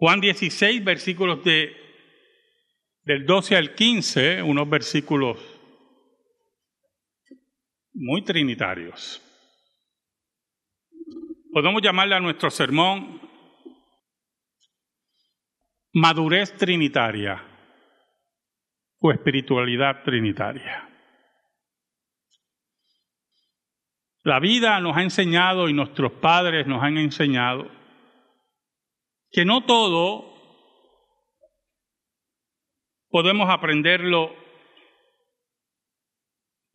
Juan 16, versículos de, del 12 al 15, unos versículos muy trinitarios. Podemos llamarle a nuestro sermón madurez trinitaria o espiritualidad trinitaria. La vida nos ha enseñado y nuestros padres nos han enseñado que no todo podemos aprenderlo,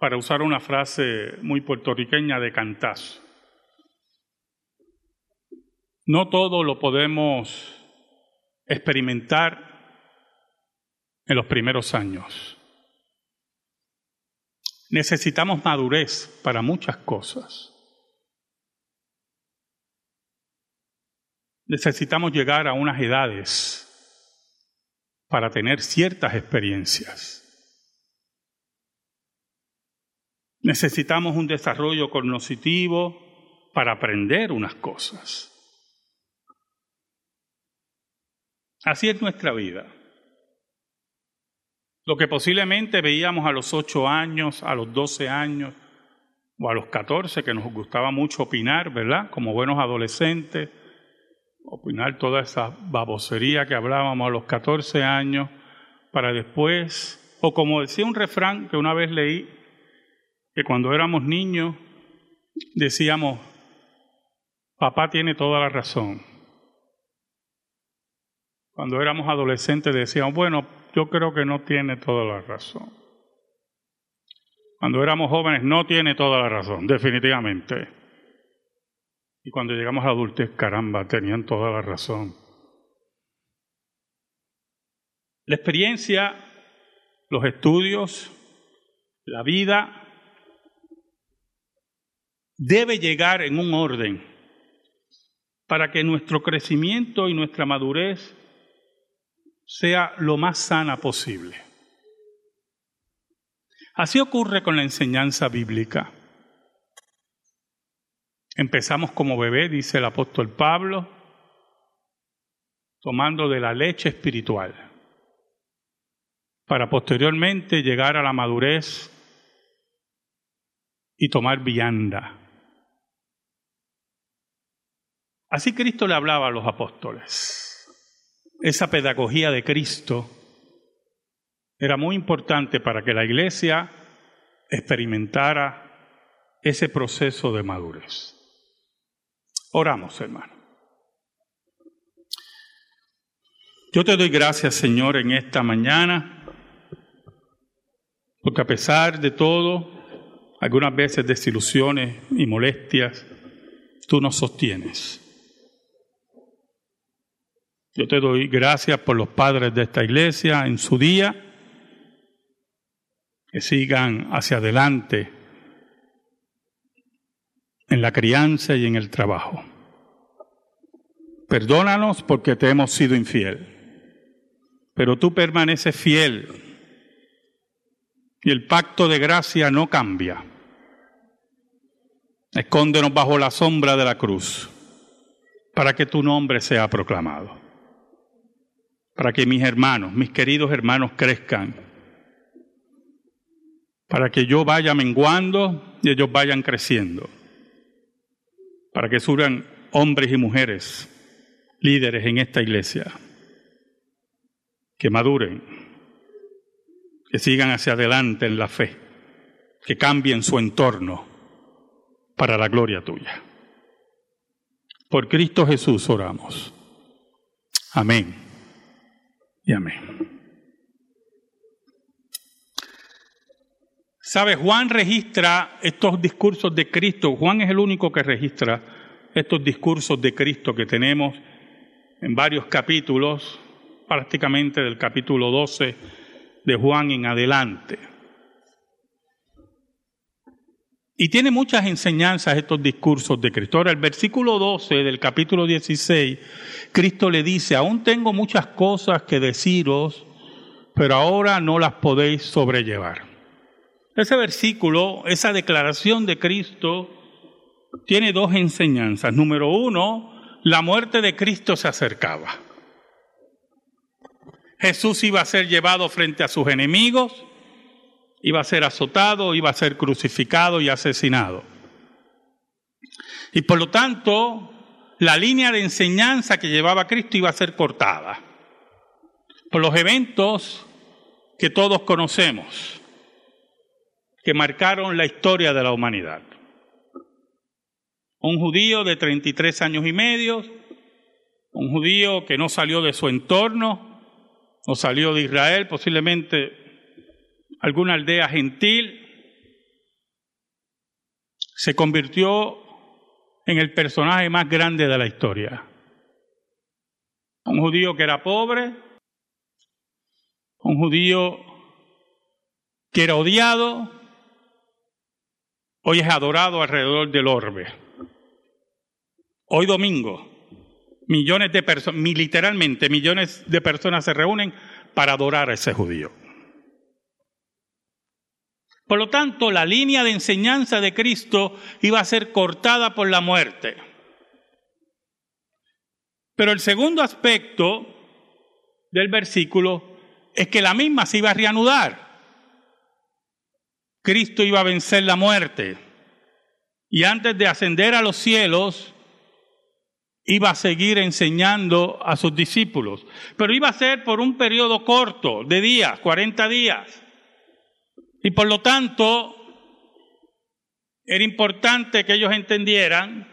para usar una frase muy puertorriqueña, de cantazo. No todo lo podemos experimentar en los primeros años. Necesitamos madurez para muchas cosas. Necesitamos llegar a unas edades para tener ciertas experiencias. Necesitamos un desarrollo cognitivo para aprender unas cosas. Así es nuestra vida. Lo que posiblemente veíamos a los ocho años, a los doce años o a los catorce, que nos gustaba mucho opinar, ¿verdad? Como buenos adolescentes, opinar toda esa babosería que hablábamos a los catorce años, para después, o como decía un refrán que una vez leí, que cuando éramos niños decíamos, papá tiene toda la razón. Cuando éramos adolescentes decíamos, bueno, yo creo que no tiene toda la razón. Cuando éramos jóvenes no tiene toda la razón, definitivamente. Y cuando llegamos a la adultez, caramba, tenían toda la razón. La experiencia, los estudios, la vida debe llegar en un orden para que nuestro crecimiento y nuestra madurez sea lo más sana posible. Así ocurre con la enseñanza bíblica. Empezamos como bebé, dice el apóstol Pablo, tomando de la leche espiritual, para posteriormente llegar a la madurez y tomar vianda. Así Cristo le hablaba a los apóstoles esa pedagogía de Cristo era muy importante para que la iglesia experimentara ese proceso de madurez. Oramos, hermano. Yo te doy gracias, Señor, en esta mañana, porque a pesar de todo, algunas veces desilusiones y molestias, tú nos sostienes. Yo te doy gracias por los padres de esta iglesia en su día, que sigan hacia adelante en la crianza y en el trabajo. Perdónanos porque te hemos sido infiel, pero tú permaneces fiel y el pacto de gracia no cambia. Escóndenos bajo la sombra de la cruz para que tu nombre sea proclamado para que mis hermanos, mis queridos hermanos crezcan, para que yo vaya menguando y ellos vayan creciendo, para que surjan hombres y mujeres líderes en esta iglesia, que maduren, que sigan hacia adelante en la fe, que cambien su entorno para la gloria tuya. Por Cristo Jesús oramos. Amén y amén. ¿Sabe? Juan registra estos discursos de Cristo. Juan es el único que registra estos discursos de Cristo que tenemos en varios capítulos, prácticamente del capítulo 12 de Juan en adelante. Y tiene muchas enseñanzas estos discursos de Cristo. Ahora, el versículo 12 del capítulo 16, Cristo le dice, aún tengo muchas cosas que deciros, pero ahora no las podéis sobrellevar. Ese versículo, esa declaración de Cristo, tiene dos enseñanzas. Número uno, la muerte de Cristo se acercaba. Jesús iba a ser llevado frente a sus enemigos, iba a ser azotado, iba a ser crucificado y asesinado. Y por lo tanto, la línea de enseñanza que llevaba Cristo iba a ser cortada por los eventos que todos conocemos, que marcaron la historia de la humanidad. Un judío de 33 años y medio, un judío que no salió de su entorno, no salió de Israel, posiblemente alguna aldea gentil, se convirtió en el personaje más grande de la historia. Un judío que era pobre, un judío que era odiado, hoy es adorado alrededor del orbe. Hoy domingo, millones de personas, literalmente millones de personas se reúnen para adorar a ese judío. Por lo tanto, la línea de enseñanza de Cristo iba a ser cortada por la muerte. Pero el segundo aspecto del versículo es que la misma se iba a reanudar. Cristo iba a vencer la muerte y antes de ascender a los cielos iba a seguir enseñando a sus discípulos, pero iba a ser por un periodo corto de días, 40 días. Y por lo tanto, era importante que ellos entendieran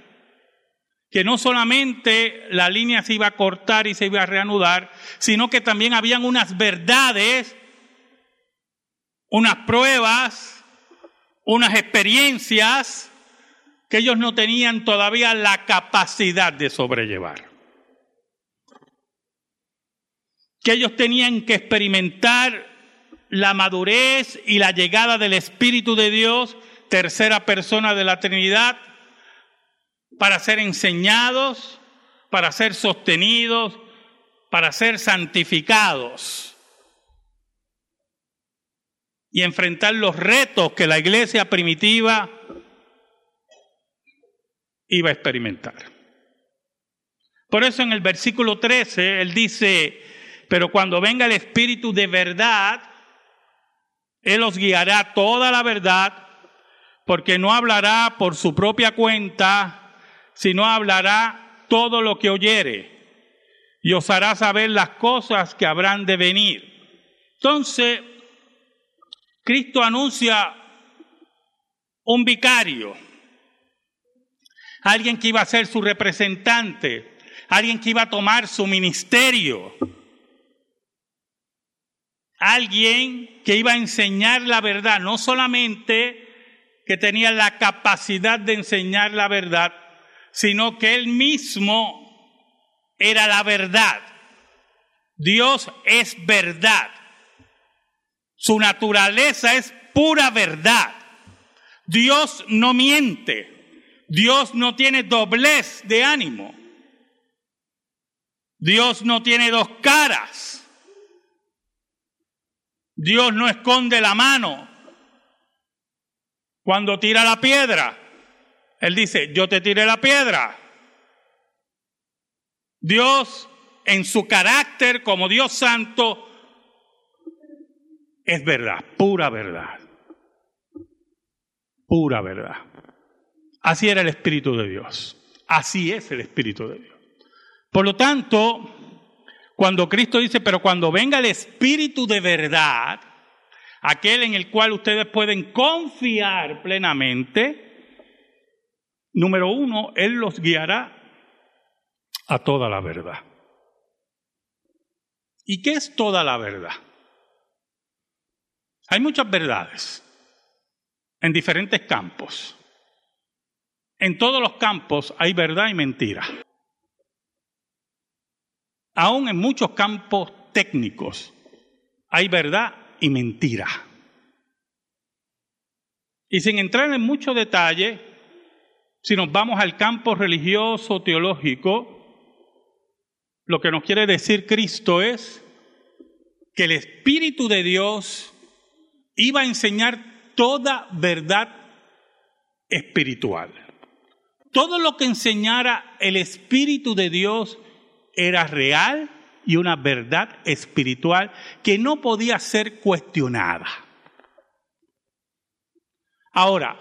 que no solamente la línea se iba a cortar y se iba a reanudar, sino que también habían unas verdades, unas pruebas, unas experiencias que ellos no tenían todavía la capacidad de sobrellevar. Que ellos tenían que experimentar la madurez y la llegada del Espíritu de Dios, tercera persona de la Trinidad, para ser enseñados, para ser sostenidos, para ser santificados y enfrentar los retos que la iglesia primitiva iba a experimentar. Por eso en el versículo 13 él dice, pero cuando venga el Espíritu de verdad, él os guiará toda la verdad, porque no hablará por su propia cuenta, sino hablará todo lo que oyere, y os hará saber las cosas que habrán de venir. Entonces, Cristo anuncia un vicario, alguien que iba a ser su representante, alguien que iba a tomar su ministerio alguien que iba a enseñar la verdad, no solamente que tenía la capacidad de enseñar la verdad, sino que él mismo era la verdad. Dios es verdad. Su naturaleza es pura verdad. Dios no miente. Dios no tiene doblez de ánimo. Dios no tiene dos caras. Dios no esconde la mano cuando tira la piedra. Él dice, yo te tiré la piedra. Dios en su carácter como Dios santo es verdad, pura verdad. Pura verdad. Así era el Espíritu de Dios. Así es el Espíritu de Dios. Por lo tanto, cuando Cristo dice, pero cuando venga el Espíritu de verdad, aquel en el cual ustedes pueden confiar plenamente, número uno, Él los guiará a toda la verdad. ¿Y qué es toda la verdad? Hay muchas verdades en diferentes campos. En todos los campos hay verdad y mentira aún en muchos campos técnicos, hay verdad y mentira. Y sin entrar en mucho detalle, si nos vamos al campo religioso, teológico, lo que nos quiere decir Cristo es que el Espíritu de Dios iba a enseñar toda verdad espiritual. Todo lo que enseñara el Espíritu de Dios era real y una verdad espiritual que no podía ser cuestionada. Ahora,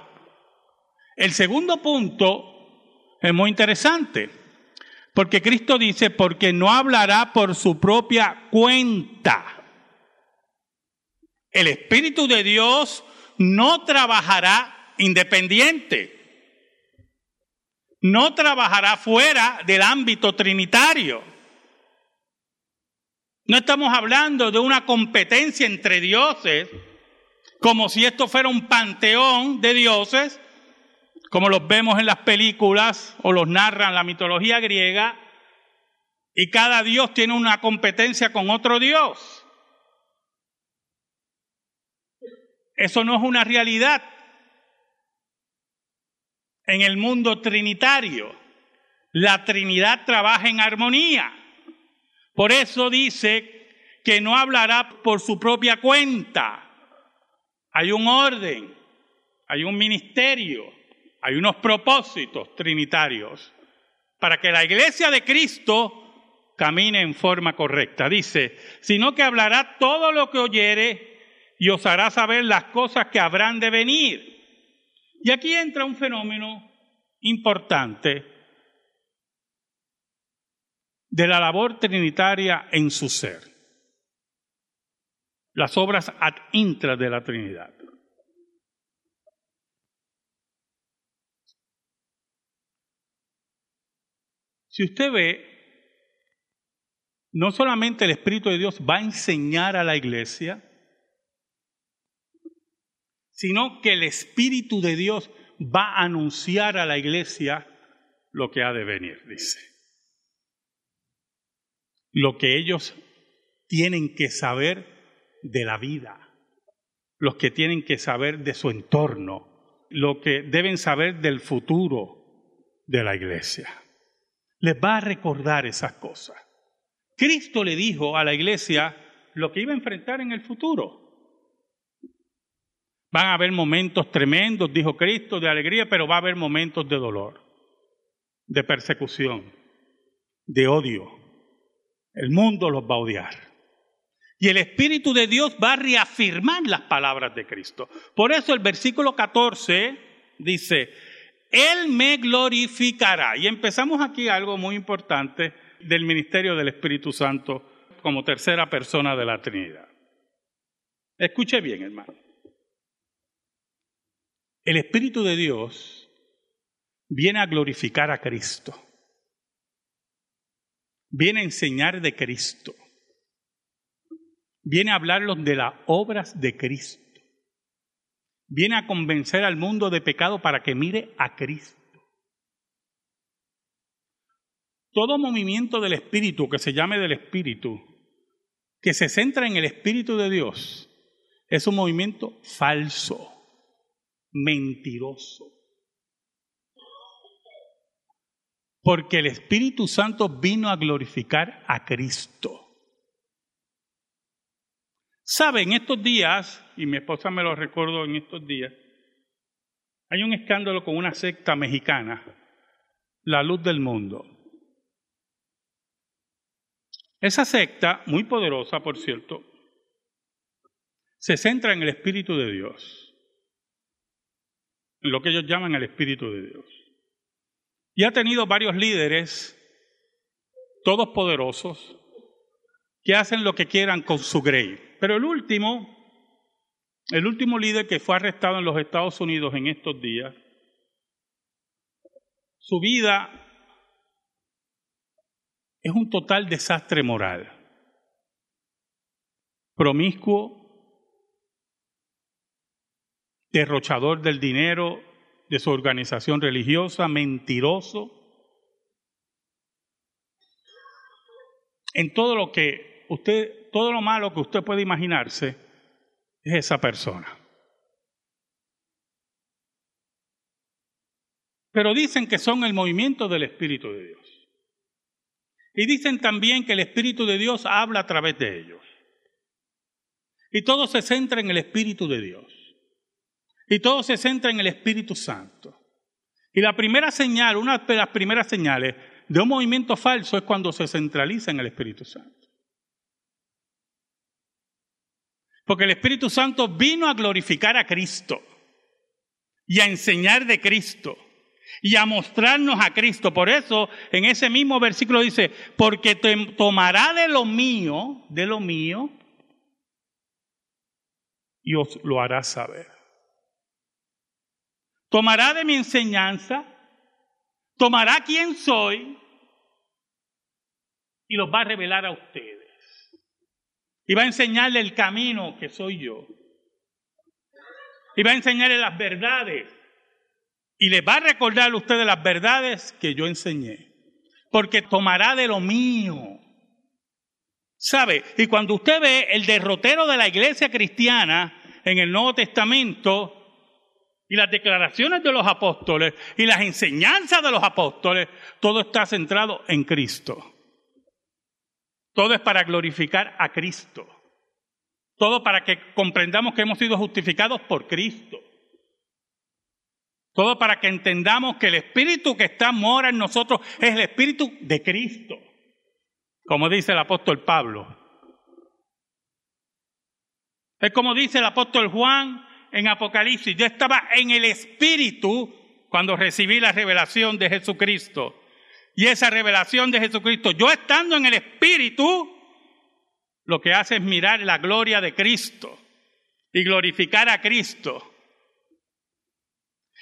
el segundo punto es muy interesante, porque Cristo dice, porque no hablará por su propia cuenta. El Espíritu de Dios no trabajará independiente, no trabajará fuera del ámbito trinitario. No estamos hablando de una competencia entre dioses, como si esto fuera un panteón de dioses, como los vemos en las películas o los narran la mitología griega, y cada dios tiene una competencia con otro dios. Eso no es una realidad en el mundo trinitario. La Trinidad trabaja en armonía. Por eso dice que no hablará por su propia cuenta. Hay un orden, hay un ministerio, hay unos propósitos trinitarios para que la iglesia de Cristo camine en forma correcta. Dice, sino que hablará todo lo que oyere y os hará saber las cosas que habrán de venir. Y aquí entra un fenómeno importante de la labor trinitaria en su ser. Las obras ad intra de la Trinidad. Si usted ve, no solamente el Espíritu de Dios va a enseñar a la iglesia, sino que el Espíritu de Dios va a anunciar a la iglesia lo que ha de venir, dice. Lo que ellos tienen que saber de la vida, los que tienen que saber de su entorno, lo que deben saber del futuro de la iglesia. Les va a recordar esas cosas. Cristo le dijo a la iglesia lo que iba a enfrentar en el futuro. Van a haber momentos tremendos, dijo Cristo, de alegría, pero va a haber momentos de dolor, de persecución, de odio. El mundo los va a odiar. Y el Espíritu de Dios va a reafirmar las palabras de Cristo. Por eso el versículo 14 dice, Él me glorificará. Y empezamos aquí algo muy importante del ministerio del Espíritu Santo como tercera persona de la Trinidad. Escuche bien, hermano. El Espíritu de Dios viene a glorificar a Cristo, viene a enseñar de Cristo, viene a hablarlos de las obras de Cristo, viene a convencer al mundo de pecado para que mire a Cristo. Todo movimiento del Espíritu, que se llame del Espíritu, que se centra en el Espíritu de Dios, es un movimiento falso mentiroso. Porque el Espíritu Santo vino a glorificar a Cristo. Sabe, en estos días, y mi esposa me lo recordó en estos días, hay un escándalo con una secta mexicana, la luz del mundo. Esa secta, muy poderosa por cierto, se centra en el Espíritu de Dios lo que ellos llaman el Espíritu de Dios. Y ha tenido varios líderes, todos poderosos, que hacen lo que quieran con su grey. Pero el último, el último líder que fue arrestado en los Estados Unidos en estos días, su vida es un total desastre moral. Promiscuo, derrochador del dinero de su organización religiosa, mentiroso. En todo lo que usted, todo lo malo que usted puede imaginarse, es esa persona. Pero dicen que son el movimiento del Espíritu de Dios. Y dicen también que el Espíritu de Dios habla a través de ellos. Y todo se centra en el Espíritu de Dios. Y todo se centra en el Espíritu Santo. Y la primera señal, una de las primeras señales de un movimiento falso es cuando se centraliza en el Espíritu Santo. Porque el Espíritu Santo vino a glorificar a Cristo y a enseñar de Cristo y a mostrarnos a Cristo. Por eso en ese mismo versículo dice, porque te tomará de lo mío, de lo mío, y os lo hará saber. Tomará de mi enseñanza, tomará quién soy y los va a revelar a ustedes. Y va a enseñarle el camino que soy yo. Y va a enseñarle las verdades. Y le va a recordar a ustedes las verdades que yo enseñé. Porque tomará de lo mío. ¿Sabe? Y cuando usted ve el derrotero de la iglesia cristiana en el Nuevo Testamento y las declaraciones de los apóstoles y las enseñanzas de los apóstoles, todo está centrado en Cristo. Todo es para glorificar a Cristo. Todo para que comprendamos que hemos sido justificados por Cristo. Todo para que entendamos que el Espíritu que está mora en nosotros es el Espíritu de Cristo. Como dice el apóstol Pablo. Es como dice el apóstol Juan en Apocalipsis. Yo estaba en el Espíritu cuando recibí la revelación de Jesucristo. Y esa revelación de Jesucristo, yo estando en el Espíritu, lo que hace es mirar la gloria de Cristo y glorificar a Cristo.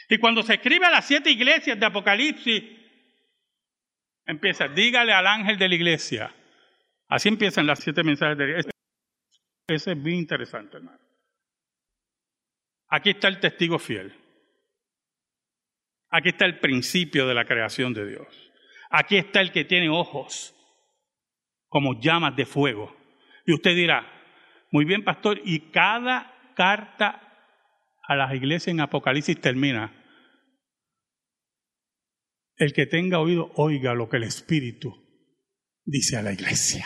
Y cuando se escribe a las siete iglesias de Apocalipsis, empieza, dígale al ángel de la iglesia. Así empiezan las siete mensajes de. Ese es bien interesante, hermano. Aquí está el testigo fiel. Aquí está el principio de la creación de Dios. Aquí está el que tiene ojos como llamas de fuego. Y usted dirá, muy bien, pastor, y cada carta a las iglesias en Apocalipsis termina. El que tenga oído, oiga lo que el Espíritu dice a la iglesia.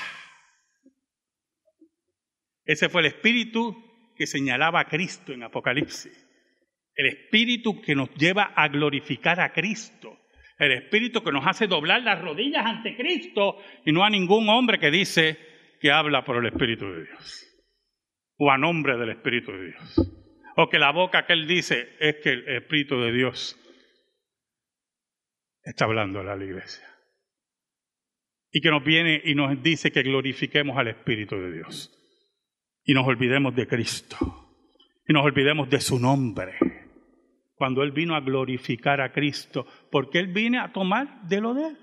Ese fue el Espíritu que señalaba a Cristo en Apocalipsis. El Espíritu que nos lleva a glorificar a Cristo el Espíritu que nos hace doblar las rodillas ante Cristo y no a ningún hombre que dice que habla por el Espíritu de Dios o a nombre del Espíritu de Dios. O que la boca que él dice es que el Espíritu de Dios está hablando a la iglesia. Y que nos viene y nos dice que glorifiquemos al Espíritu de Dios. Y nos olvidemos de Cristo. Y nos olvidemos de su nombre cuando Él vino a glorificar a Cristo, porque Él vino a tomar de lo de Él.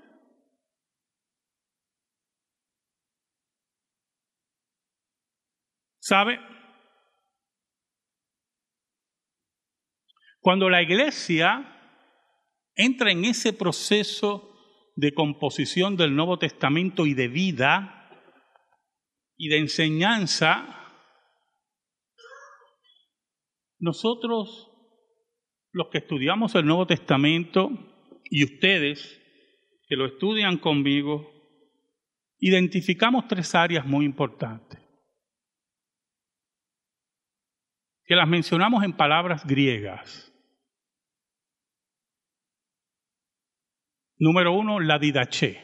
¿Sabe? Cuando la iglesia entra en ese proceso de composición del Nuevo Testamento y de vida y de enseñanza, nosotros los que estudiamos el Nuevo Testamento y ustedes que lo estudian conmigo, identificamos tres áreas muy importantes, que las mencionamos en palabras griegas. Número uno, la didache.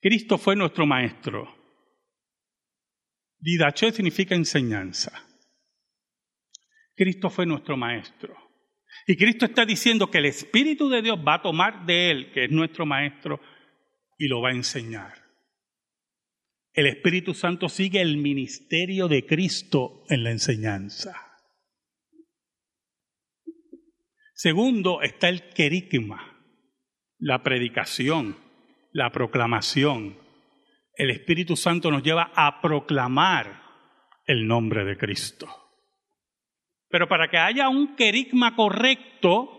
Cristo fue nuestro maestro. Didache significa enseñanza. Cristo fue nuestro maestro. Y Cristo está diciendo que el Espíritu de Dios va a tomar de Él, que es nuestro maestro, y lo va a enseñar. El Espíritu Santo sigue el ministerio de Cristo en la enseñanza. Segundo está el querigma, la predicación, la proclamación. El Espíritu Santo nos lleva a proclamar el nombre de Cristo. Pero para que haya un querigma correcto,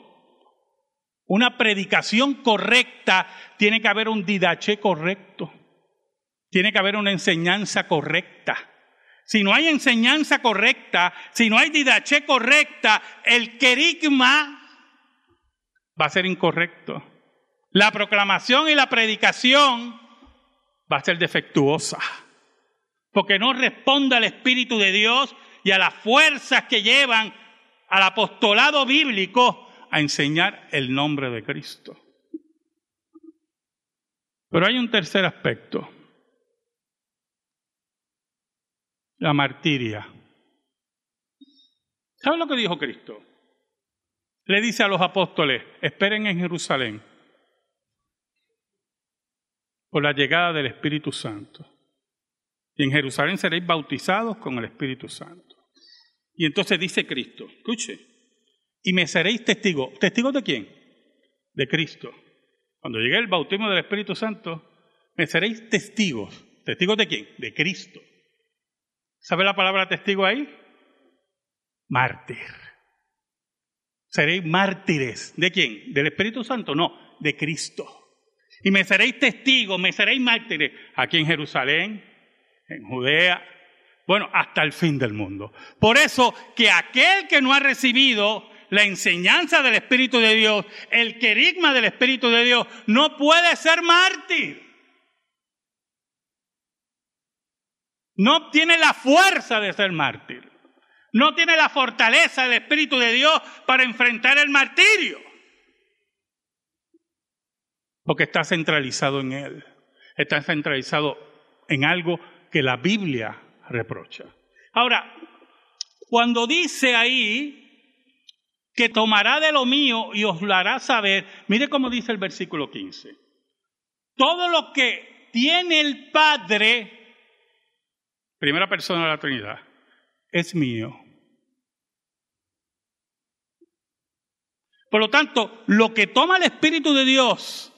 una predicación correcta, tiene que haber un didache correcto. Tiene que haber una enseñanza correcta. Si no hay enseñanza correcta, si no hay didache correcta, el querigma va a ser incorrecto. La proclamación y la predicación va a ser defectuosa. Porque no responde al Espíritu de Dios y a las fuerzas que llevan al apostolado bíblico a enseñar el nombre de Cristo. Pero hay un tercer aspecto. la martiria. ¿Saben lo que dijo Cristo? Le dice a los apóstoles, esperen en Jerusalén por la llegada del Espíritu Santo. Y en Jerusalén seréis bautizados con el Espíritu Santo. Y entonces dice Cristo, escuche, y me seréis testigos. ¿Testigos de quién? De Cristo. Cuando llegue el bautismo del Espíritu Santo, me seréis testigos. ¿Testigos de quién? De Cristo. ¿Sabe la palabra testigo ahí? Mártir. Seréis mártires. ¿De quién? ¿Del Espíritu Santo? No, de Cristo. Y me seréis testigos, me seréis mártires aquí en Jerusalén, en Judea, bueno, hasta el fin del mundo. Por eso que aquel que no ha recibido la enseñanza del Espíritu de Dios, el querigma del Espíritu de Dios, no puede ser mártir. No tiene la fuerza de ser mártir. No tiene la fortaleza del Espíritu de Dios para enfrentar el martirio. Porque está centralizado en Él. Está centralizado en algo que la Biblia reprocha. Ahora, cuando dice ahí que tomará de lo mío y os lo hará saber, mire cómo dice el versículo 15. Todo lo que tiene el Padre, primera persona de la Trinidad, es mío. Por lo tanto, lo que toma el Espíritu de Dios,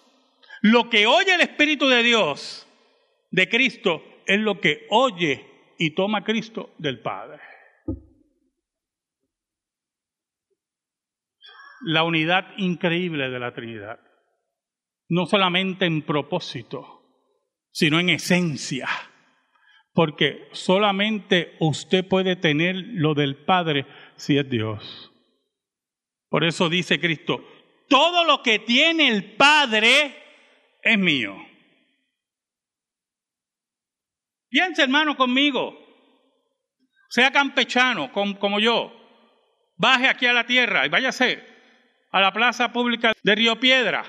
lo que oye el Espíritu de Dios de Cristo, es lo que oye y toma Cristo del Padre. La unidad increíble de la Trinidad, no solamente en propósito, sino en esencia, porque solamente usted puede tener lo del Padre si es Dios. Por eso dice Cristo, todo lo que tiene el Padre es mío. Piensa, hermano, conmigo. Sea campechano como yo. Baje aquí a la tierra y váyase a la plaza pública de Río Piedra.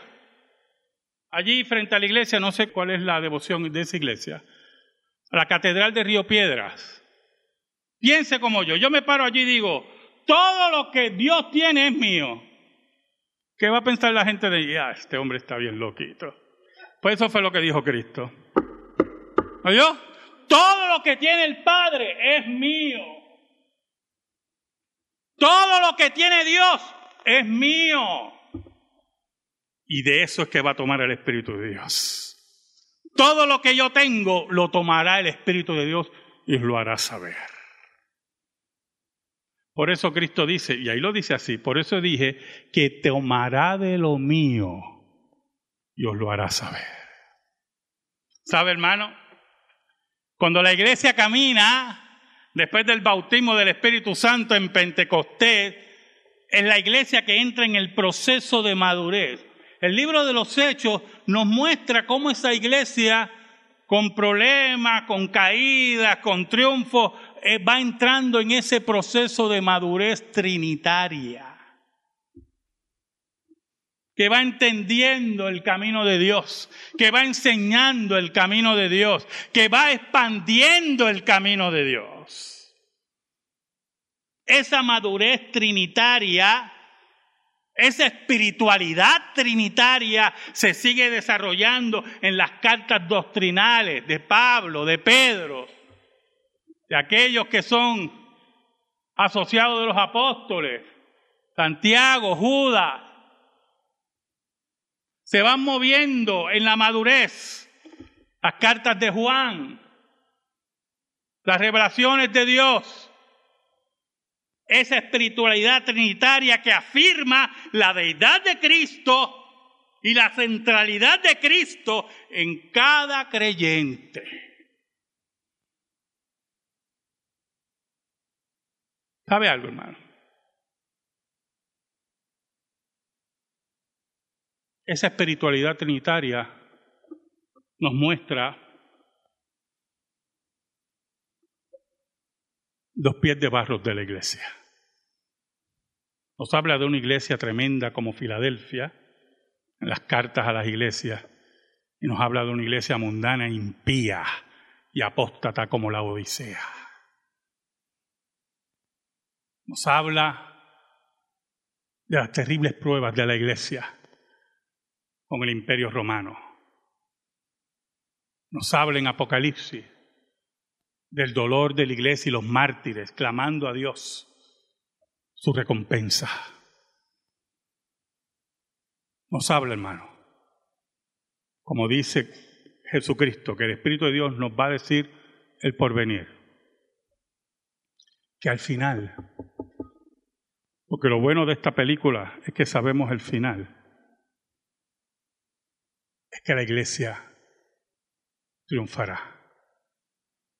Allí frente a la iglesia, no sé cuál es la devoción de esa iglesia. A la catedral de Río Piedras. Piense como yo. Yo me paro allí y digo, todo lo que Dios tiene es mío. ¿Qué va a pensar la gente de, ah, este hombre está bien loquito? Pues eso fue lo que dijo Cristo. ¿Oyó? Todo lo que tiene el Padre es mío. Todo lo que tiene Dios es mío. Y de eso es que va a tomar el Espíritu de Dios. Todo lo que yo tengo lo tomará el Espíritu de Dios y lo hará saber. Por eso Cristo dice, y ahí lo dice así, por eso dije que tomará de lo mío y os lo hará saber. ¿Sabe, hermano? Cuando la iglesia camina, después del bautismo del Espíritu Santo en Pentecostés, es la iglesia que entra en el proceso de madurez. El libro de los Hechos nos muestra cómo esa iglesia, con problemas, con caídas, con triunfos, eh, va entrando en ese proceso de madurez trinitaria que va entendiendo el camino de Dios, que va enseñando el camino de Dios, que va expandiendo el camino de Dios. Esa madurez trinitaria, esa espiritualidad trinitaria se sigue desarrollando en las cartas doctrinales de Pablo, de Pedro, de aquellos que son asociados de los apóstoles, Santiago, Judas, se van moviendo en la madurez. Las cartas de Juan, las revelaciones de Dios, esa espiritualidad trinitaria que afirma la deidad de Cristo y la centralidad de Cristo en cada creyente. ¿Sabe algo, hermano? Esa espiritualidad trinitaria nos muestra los pies de barro de la iglesia. Nos habla de una iglesia tremenda como Filadelfia, en las cartas a las iglesias, y nos habla de una iglesia mundana, impía y apóstata como la Odisea. Nos habla de las terribles pruebas de la iglesia con el imperio romano. Nos habla en Apocalipsis del dolor de la iglesia y los mártires clamando a Dios su recompensa. Nos habla, hermano, como dice Jesucristo, que el Espíritu de Dios nos va a decir el porvenir. Que al final porque lo bueno de esta película es que sabemos el final. Que la iglesia triunfará.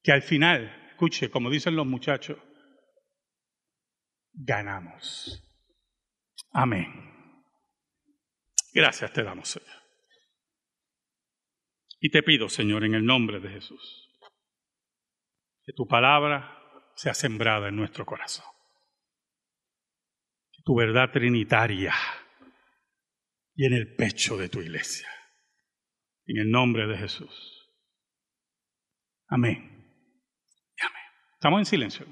Que al final, escuche, como dicen los muchachos, ganamos. Amén. Gracias te damos, Señor. Y te pido, Señor, en el nombre de Jesús, que tu palabra sea sembrada en nuestro corazón tu verdad trinitaria y en el pecho de tu iglesia. En el nombre de Jesús. Amén. Amén. Estamos en silencio.